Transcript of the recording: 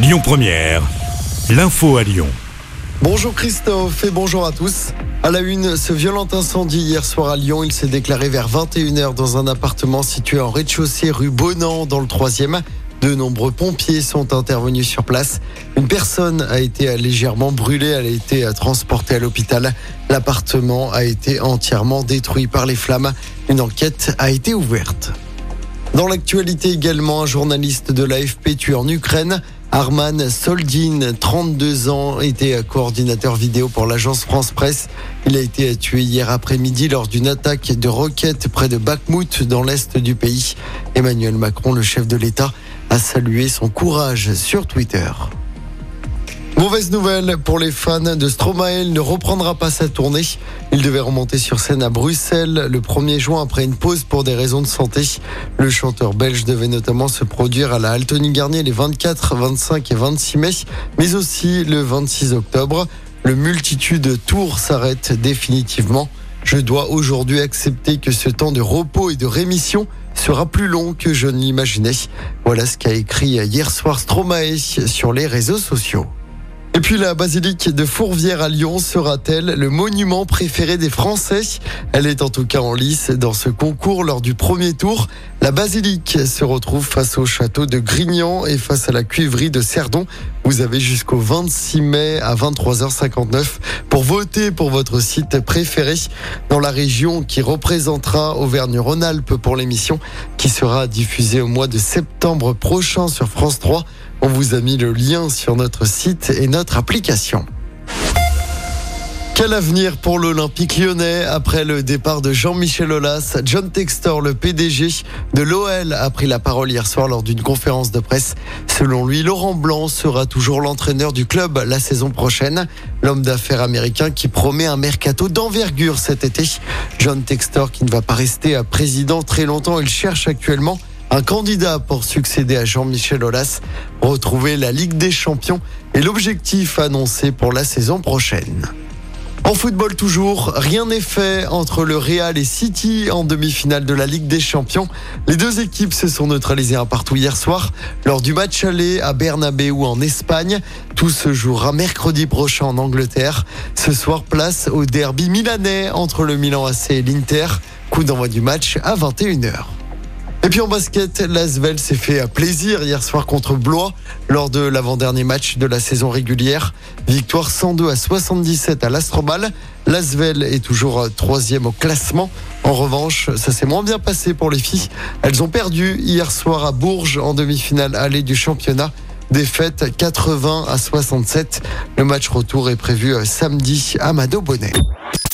Lyon Première, l'info à Lyon. Bonjour Christophe et bonjour à tous. À la une, ce violent incendie hier soir à Lyon, il s'est déclaré vers 21h dans un appartement situé en rez-de-chaussée rue Bonan dans le 3e. De nombreux pompiers sont intervenus sur place. Une personne a été légèrement brûlée, elle a été transportée à l'hôpital. L'appartement a été entièrement détruit par les flammes. Une enquête a été ouverte. Dans l'actualité également, un journaliste de l'AFP tué en Ukraine. Arman Soldin, 32 ans, était coordinateur vidéo pour l'agence France Presse. Il a été tué hier après-midi lors d'une attaque de roquettes près de Bakhmut dans l'est du pays. Emmanuel Macron, le chef de l'État, a salué son courage sur Twitter. Mauvaise nouvelle pour les fans de Stromae, ne reprendra pas sa tournée. Il devait remonter sur scène à Bruxelles le 1er juin après une pause pour des raisons de santé. Le chanteur belge devait notamment se produire à la Altony Garnier les 24, 25 et 26 mai, mais aussi le 26 octobre. Le multitude tour s'arrête définitivement. Je dois aujourd'hui accepter que ce temps de repos et de rémission sera plus long que je ne l'imaginais. Voilà ce qu'a écrit hier soir Stromae sur les réseaux sociaux. Et puis la basilique de Fourvière à Lyon sera-t-elle le monument préféré des Français? Elle est en tout cas en lice dans ce concours lors du premier tour. La basilique se retrouve face au château de Grignan et face à la cuivrerie de Cerdon. Vous avez jusqu'au 26 mai à 23h59 pour voter pour votre site préféré dans la région qui représentera Auvergne-Rhône-Alpes pour l'émission qui sera diffusée au mois de septembre prochain sur France 3. On vous a mis le lien sur notre site et notre application. Quel avenir pour l'Olympique lyonnais après le départ de Jean-Michel Aulas? John Textor, le PDG de l'OL, a pris la parole hier soir lors d'une conférence de presse. Selon lui, Laurent Blanc sera toujours l'entraîneur du club la saison prochaine. L'homme d'affaires américain qui promet un mercato d'envergure cet été. John Textor qui ne va pas rester à président très longtemps, il cherche actuellement un candidat pour succéder à Jean-Michel Aulas, retrouver la Ligue des Champions et l'objectif annoncé pour la saison prochaine. En football toujours, rien n'est fait entre le Real et City en demi-finale de la Ligue des Champions. Les deux équipes se sont neutralisées un partout hier soir lors du match aller à Bernabeu en Espagne. Tout se jouera mercredi prochain en Angleterre. Ce soir, place au derby milanais entre le Milan AC et l'Inter. Coup d'envoi du match à 21h. Et puis en basket, l'Asvel s'est fait plaisir hier soir contre Blois lors de l'avant-dernier match de la saison régulière. Victoire 102 à 77 à l'Astrobal. L'Asvel est toujours troisième au classement. En revanche, ça s'est moins bien passé pour les filles. Elles ont perdu hier soir à Bourges en demi-finale allée du championnat. Défaite 80 à 67. Le match retour est prévu samedi à Mado Bonnet.